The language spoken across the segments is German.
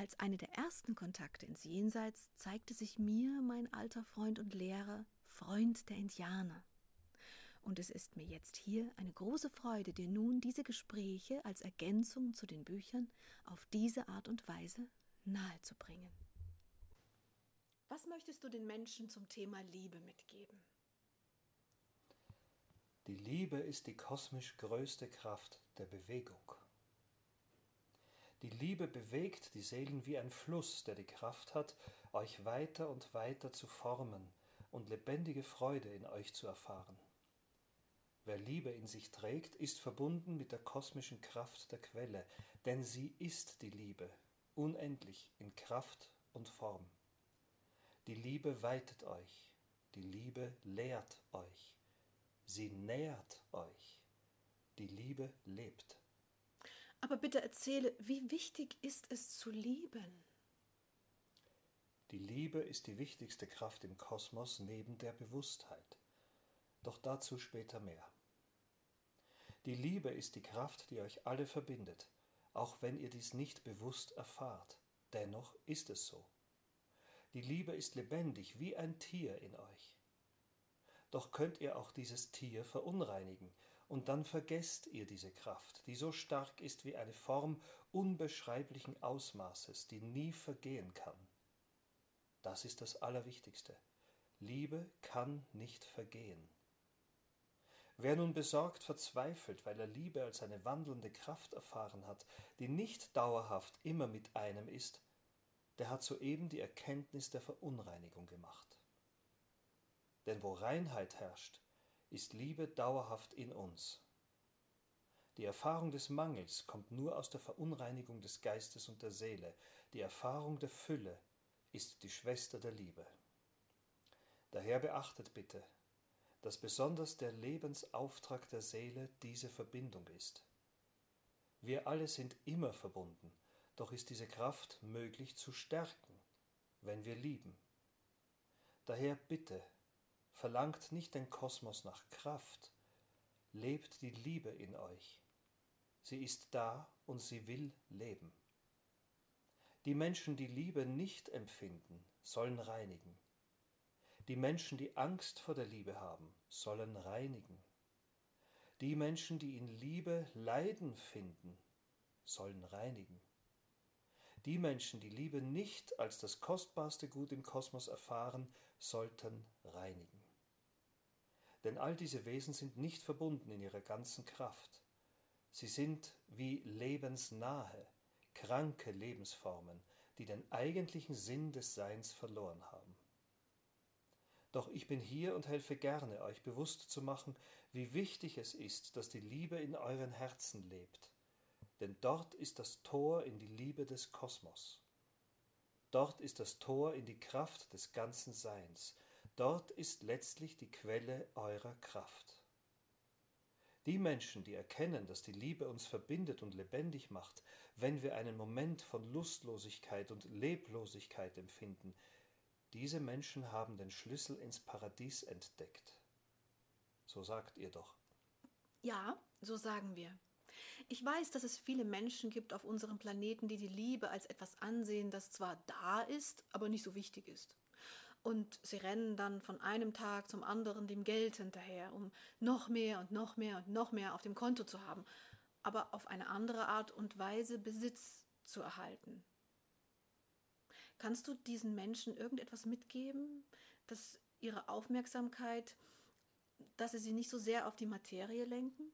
Als eine der ersten Kontakte ins Jenseits zeigte sich mir mein alter Freund und Lehrer, Freund der Indianer. Und es ist mir jetzt hier eine große Freude, dir nun diese Gespräche als Ergänzung zu den Büchern auf diese Art und Weise nahezubringen. Was möchtest du den Menschen zum Thema Liebe mitgeben? Die Liebe ist die kosmisch größte Kraft der Bewegung. Die Liebe bewegt die Seelen wie ein Fluss, der die Kraft hat, euch weiter und weiter zu formen und lebendige Freude in euch zu erfahren. Wer Liebe in sich trägt, ist verbunden mit der kosmischen Kraft der Quelle, denn sie ist die Liebe, unendlich in Kraft und Form. Die Liebe weitet euch, die Liebe lehrt euch, sie nährt euch, die Liebe lebt. Aber bitte erzähle, wie wichtig ist es zu lieben? Die Liebe ist die wichtigste Kraft im Kosmos neben der Bewusstheit. Doch dazu später mehr. Die Liebe ist die Kraft, die euch alle verbindet, auch wenn ihr dies nicht bewusst erfahrt. Dennoch ist es so. Die Liebe ist lebendig wie ein Tier in euch. Doch könnt ihr auch dieses Tier verunreinigen, und dann vergesst ihr diese Kraft, die so stark ist wie eine Form unbeschreiblichen Ausmaßes, die nie vergehen kann. Das ist das Allerwichtigste. Liebe kann nicht vergehen. Wer nun besorgt verzweifelt, weil er Liebe als eine wandelnde Kraft erfahren hat, die nicht dauerhaft immer mit einem ist, der hat soeben die Erkenntnis der Verunreinigung gemacht. Denn wo Reinheit herrscht, ist Liebe dauerhaft in uns. Die Erfahrung des Mangels kommt nur aus der Verunreinigung des Geistes und der Seele. Die Erfahrung der Fülle ist die Schwester der Liebe. Daher beachtet bitte, dass besonders der Lebensauftrag der Seele diese Verbindung ist. Wir alle sind immer verbunden, doch ist diese Kraft möglich zu stärken, wenn wir lieben. Daher bitte Verlangt nicht den Kosmos nach Kraft, lebt die Liebe in euch. Sie ist da und sie will leben. Die Menschen, die Liebe nicht empfinden, sollen reinigen. Die Menschen, die Angst vor der Liebe haben, sollen reinigen. Die Menschen, die in Liebe Leiden finden, sollen reinigen. Die Menschen, die Liebe nicht als das kostbarste Gut im Kosmos erfahren, sollten reinigen. Denn all diese Wesen sind nicht verbunden in ihrer ganzen Kraft. Sie sind wie lebensnahe, kranke Lebensformen, die den eigentlichen Sinn des Seins verloren haben. Doch ich bin hier und helfe gerne, euch bewusst zu machen, wie wichtig es ist, dass die Liebe in euren Herzen lebt denn dort ist das Tor in die Liebe des Kosmos. Dort ist das Tor in die Kraft des ganzen Seins. Dort ist letztlich die Quelle eurer Kraft. Die Menschen, die erkennen, dass die Liebe uns verbindet und lebendig macht, wenn wir einen Moment von Lustlosigkeit und Leblosigkeit empfinden, diese Menschen haben den Schlüssel ins Paradies entdeckt. So sagt ihr doch. Ja, so sagen wir. Ich weiß, dass es viele Menschen gibt auf unserem Planeten, die die Liebe als etwas ansehen, das zwar da ist, aber nicht so wichtig ist. Und sie rennen dann von einem Tag zum anderen dem Geld hinterher, um noch mehr und noch mehr und noch mehr auf dem Konto zu haben, aber auf eine andere Art und Weise Besitz zu erhalten. Kannst du diesen Menschen irgendetwas mitgeben, dass ihre Aufmerksamkeit, dass sie sie nicht so sehr auf die Materie lenken,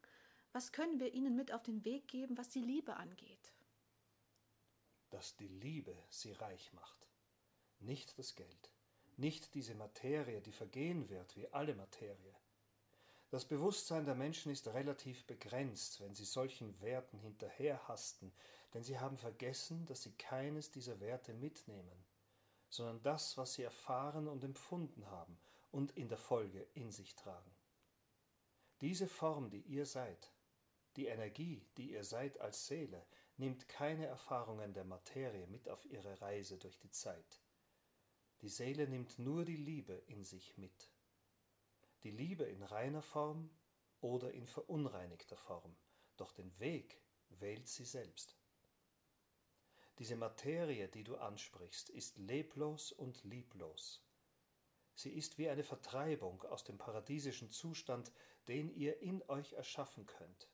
was können wir ihnen mit auf den Weg geben, was die Liebe angeht? Dass die Liebe sie reich macht, nicht das Geld, nicht diese Materie, die vergehen wird wie alle Materie. Das Bewusstsein der Menschen ist relativ begrenzt, wenn sie solchen Werten hinterherhasten, denn sie haben vergessen, dass sie keines dieser Werte mitnehmen, sondern das, was sie erfahren und empfunden haben, und in der Folge in sich tragen. Diese Form, die ihr seid, die Energie, die ihr seid als Seele, nimmt keine Erfahrungen der Materie mit auf ihre Reise durch die Zeit. Die Seele nimmt nur die Liebe in sich mit. Die Liebe in reiner Form oder in verunreinigter Form, doch den Weg wählt sie selbst. Diese Materie, die du ansprichst, ist leblos und lieblos. Sie ist wie eine Vertreibung aus dem paradiesischen Zustand, den ihr in euch erschaffen könnt.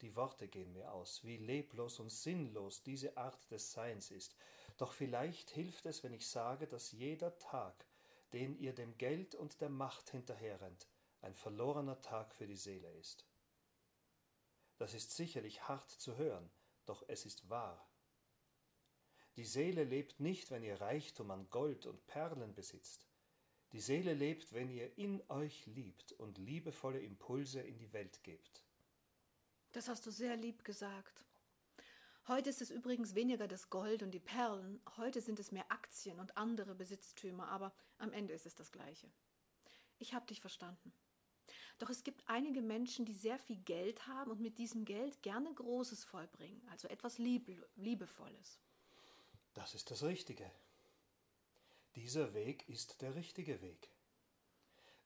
Die Worte gehen mir aus, wie leblos und sinnlos diese Art des Seins ist, doch vielleicht hilft es, wenn ich sage, dass jeder Tag, den ihr dem Geld und der Macht hinterherrennt, ein verlorener Tag für die Seele ist. Das ist sicherlich hart zu hören, doch es ist wahr. Die Seele lebt nicht, wenn ihr Reichtum an Gold und Perlen besitzt. Die Seele lebt, wenn ihr in euch liebt und liebevolle Impulse in die Welt gebt. Das hast du sehr lieb gesagt. Heute ist es übrigens weniger das Gold und die Perlen, heute sind es mehr Aktien und andere Besitztümer, aber am Ende ist es das gleiche. Ich habe dich verstanden. Doch es gibt einige Menschen, die sehr viel Geld haben und mit diesem Geld gerne Großes vollbringen, also etwas Liebe, Liebevolles. Das ist das Richtige. Dieser Weg ist der richtige Weg.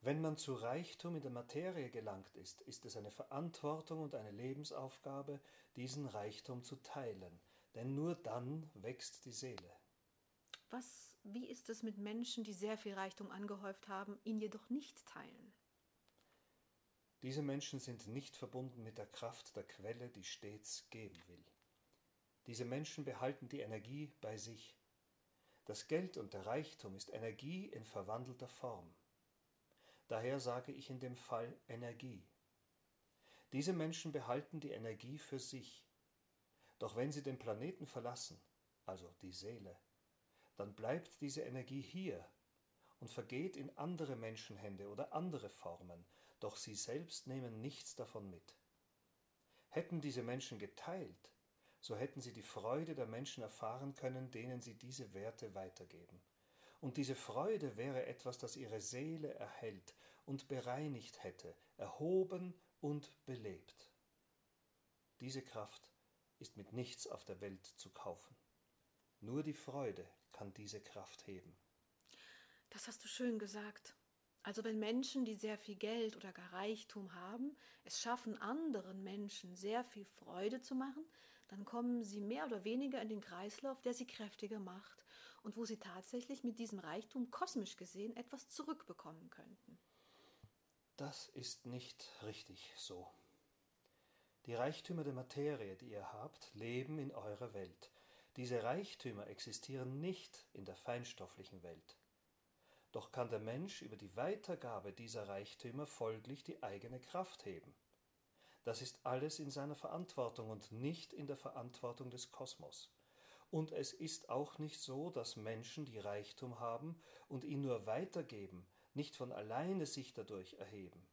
Wenn man zu Reichtum in der Materie gelangt ist, ist es eine Verantwortung und eine Lebensaufgabe, diesen Reichtum zu teilen, denn nur dann wächst die Seele. Was, wie ist es mit Menschen, die sehr viel Reichtum angehäuft haben, ihn jedoch nicht teilen? Diese Menschen sind nicht verbunden mit der Kraft der Quelle, die stets geben will. Diese Menschen behalten die Energie bei sich. Das Geld und der Reichtum ist Energie in verwandelter Form. Daher sage ich in dem Fall Energie. Diese Menschen behalten die Energie für sich. Doch wenn sie den Planeten verlassen, also die Seele, dann bleibt diese Energie hier und vergeht in andere Menschenhände oder andere Formen, doch sie selbst nehmen nichts davon mit. Hätten diese Menschen geteilt, so hätten sie die Freude der Menschen erfahren können, denen sie diese Werte weitergeben. Und diese Freude wäre etwas, das ihre Seele erhält und bereinigt hätte, erhoben und belebt. Diese Kraft ist mit nichts auf der Welt zu kaufen. Nur die Freude kann diese Kraft heben. Das hast du schön gesagt. Also wenn Menschen, die sehr viel Geld oder gar Reichtum haben, es schaffen, anderen Menschen sehr viel Freude zu machen, dann kommen sie mehr oder weniger in den Kreislauf, der sie kräftiger macht und wo sie tatsächlich mit diesem Reichtum kosmisch gesehen etwas zurückbekommen könnten. Das ist nicht richtig so. Die Reichtümer der Materie, die ihr habt, leben in eurer Welt. Diese Reichtümer existieren nicht in der feinstofflichen Welt. Doch kann der Mensch über die Weitergabe dieser Reichtümer folglich die eigene Kraft heben. Das ist alles in seiner Verantwortung und nicht in der Verantwortung des Kosmos. Und es ist auch nicht so, dass Menschen, die Reichtum haben und ihn nur weitergeben, nicht von alleine sich dadurch erheben.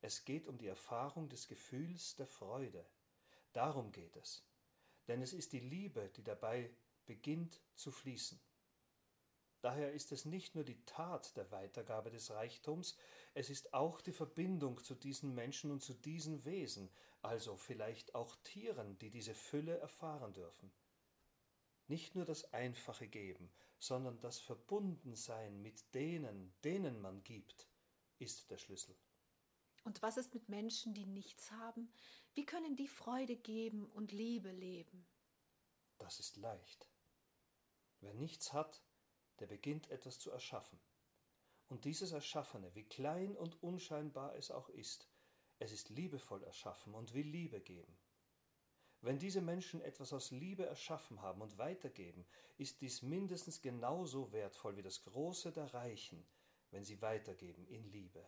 Es geht um die Erfahrung des Gefühls der Freude. Darum geht es. Denn es ist die Liebe, die dabei beginnt zu fließen. Daher ist es nicht nur die Tat der Weitergabe des Reichtums, es ist auch die Verbindung zu diesen Menschen und zu diesen Wesen, also vielleicht auch Tieren, die diese Fülle erfahren dürfen. Nicht nur das einfache Geben, sondern das Verbundensein mit denen, denen man gibt, ist der Schlüssel. Und was ist mit Menschen, die nichts haben? Wie können die Freude geben und Liebe leben? Das ist leicht. Wer nichts hat, der beginnt etwas zu erschaffen. Und dieses Erschaffene, wie klein und unscheinbar es auch ist, es ist liebevoll erschaffen und will Liebe geben. Wenn diese Menschen etwas aus Liebe erschaffen haben und weitergeben, ist dies mindestens genauso wertvoll wie das Große der Reichen, wenn sie weitergeben in Liebe.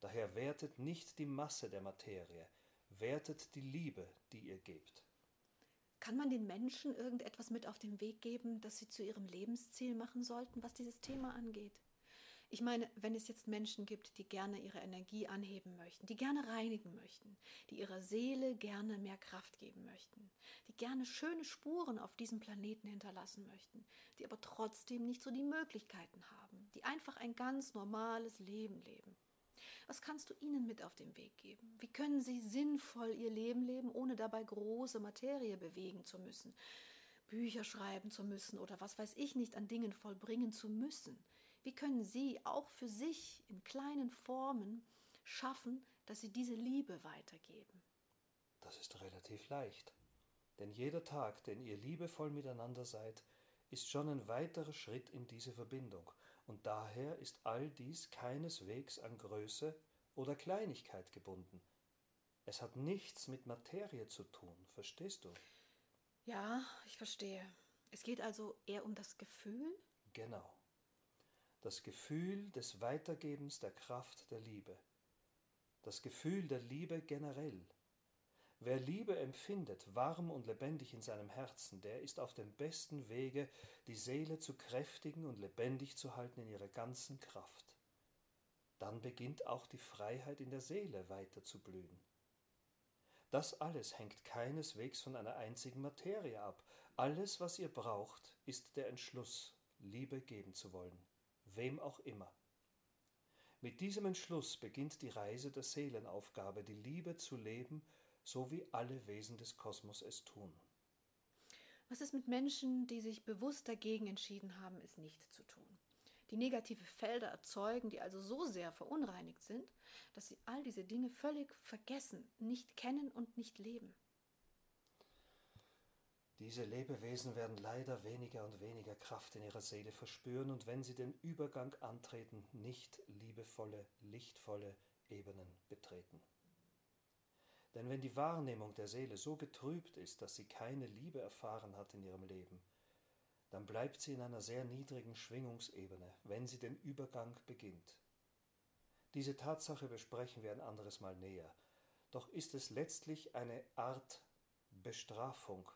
Daher wertet nicht die Masse der Materie, wertet die Liebe, die ihr gebt. Kann man den Menschen irgendetwas mit auf den Weg geben, das sie zu ihrem Lebensziel machen sollten, was dieses Thema angeht? Ich meine, wenn es jetzt Menschen gibt, die gerne ihre Energie anheben möchten, die gerne reinigen möchten, die ihrer Seele gerne mehr Kraft geben möchten, die gerne schöne Spuren auf diesem Planeten hinterlassen möchten, die aber trotzdem nicht so die Möglichkeiten haben, die einfach ein ganz normales Leben leben. Was kannst du ihnen mit auf den Weg geben? Wie können sie sinnvoll ihr Leben leben, ohne dabei große Materie bewegen zu müssen, Bücher schreiben zu müssen oder was weiß ich nicht an Dingen vollbringen zu müssen? Wie können Sie auch für sich in kleinen Formen schaffen, dass Sie diese Liebe weitergeben? Das ist relativ leicht. Denn jeder Tag, den ihr liebevoll miteinander seid, ist schon ein weiterer Schritt in diese Verbindung, und daher ist all dies keineswegs an Größe oder Kleinigkeit gebunden. Es hat nichts mit Materie zu tun, verstehst du? Ja, ich verstehe. Es geht also eher um das Gefühl? Genau das Gefühl des Weitergebens der Kraft der Liebe, das Gefühl der Liebe generell. Wer Liebe empfindet, warm und lebendig in seinem Herzen, der ist auf dem besten Wege, die Seele zu kräftigen und lebendig zu halten in ihrer ganzen Kraft. Dann beginnt auch die Freiheit in der Seele weiter zu blühen. Das alles hängt keineswegs von einer einzigen Materie ab. Alles, was ihr braucht, ist der Entschluss, Liebe geben zu wollen wem auch immer. Mit diesem Entschluss beginnt die Reise der Seelenaufgabe, die Liebe zu leben, so wie alle Wesen des Kosmos es tun. Was ist mit Menschen, die sich bewusst dagegen entschieden haben, es nicht zu tun? Die negative Felder erzeugen, die also so sehr verunreinigt sind, dass sie all diese Dinge völlig vergessen, nicht kennen und nicht leben. Diese Lebewesen werden leider weniger und weniger Kraft in ihrer Seele verspüren und wenn sie den Übergang antreten, nicht liebevolle, lichtvolle Ebenen betreten. Denn wenn die Wahrnehmung der Seele so getrübt ist, dass sie keine Liebe erfahren hat in ihrem Leben, dann bleibt sie in einer sehr niedrigen Schwingungsebene, wenn sie den Übergang beginnt. Diese Tatsache besprechen wir ein anderes Mal näher, doch ist es letztlich eine Art Bestrafung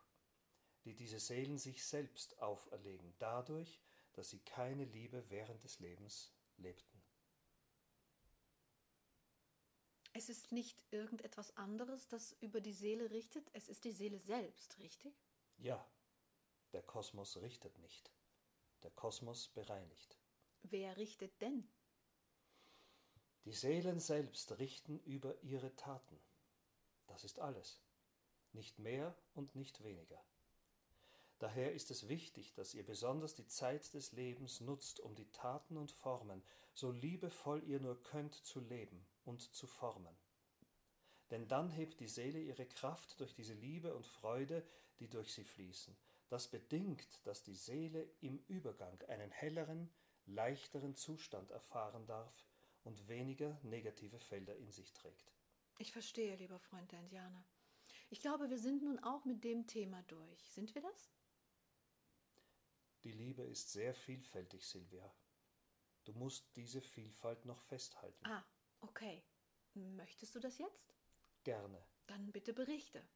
die diese Seelen sich selbst auferlegen, dadurch, dass sie keine Liebe während des Lebens lebten. Es ist nicht irgendetwas anderes, das über die Seele richtet, es ist die Seele selbst, richtig? Ja, der Kosmos richtet nicht. Der Kosmos bereinigt. Wer richtet denn? Die Seelen selbst richten über ihre Taten. Das ist alles. Nicht mehr und nicht weniger. Daher ist es wichtig, dass ihr besonders die Zeit des Lebens nutzt, um die Taten und Formen, so liebevoll ihr nur könnt, zu leben und zu formen. Denn dann hebt die Seele ihre Kraft durch diese Liebe und Freude, die durch sie fließen. Das bedingt, dass die Seele im Übergang einen helleren, leichteren Zustand erfahren darf und weniger negative Felder in sich trägt. Ich verstehe, lieber Freund der Indianer. Ich glaube, wir sind nun auch mit dem Thema durch. Sind wir das? Die Liebe ist sehr vielfältig, Silvia. Du musst diese Vielfalt noch festhalten. Ah, okay. Möchtest du das jetzt? Gerne. Dann bitte berichte.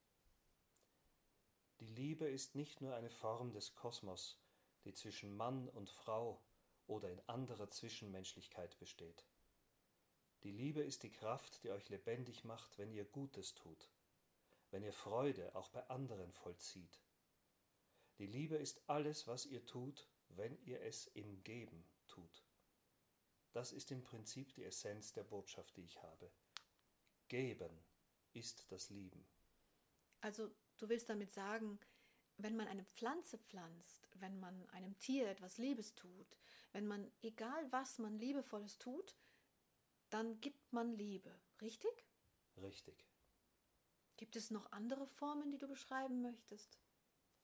Die Liebe ist nicht nur eine Form des Kosmos, die zwischen Mann und Frau oder in anderer Zwischenmenschlichkeit besteht. Die Liebe ist die Kraft, die euch lebendig macht, wenn ihr Gutes tut, wenn ihr Freude auch bei anderen vollzieht die Liebe ist alles, was ihr tut, wenn ihr es im Geben tut. Das ist im Prinzip die Essenz der Botschaft, die ich habe. Geben ist das Lieben. Also du willst damit sagen, wenn man eine Pflanze pflanzt, wenn man einem Tier etwas Liebes tut, wenn man egal was man liebevolles tut, dann gibt man Liebe, richtig? Richtig. Gibt es noch andere Formen, die du beschreiben möchtest?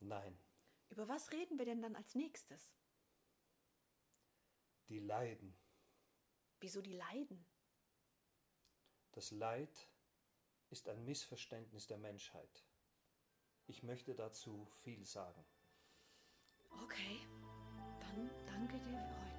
Nein. Über was reden wir denn dann als nächstes? Die Leiden. Wieso die Leiden? Das Leid ist ein Missverständnis der Menschheit. Ich möchte dazu viel sagen. Okay, dann danke dir für heute.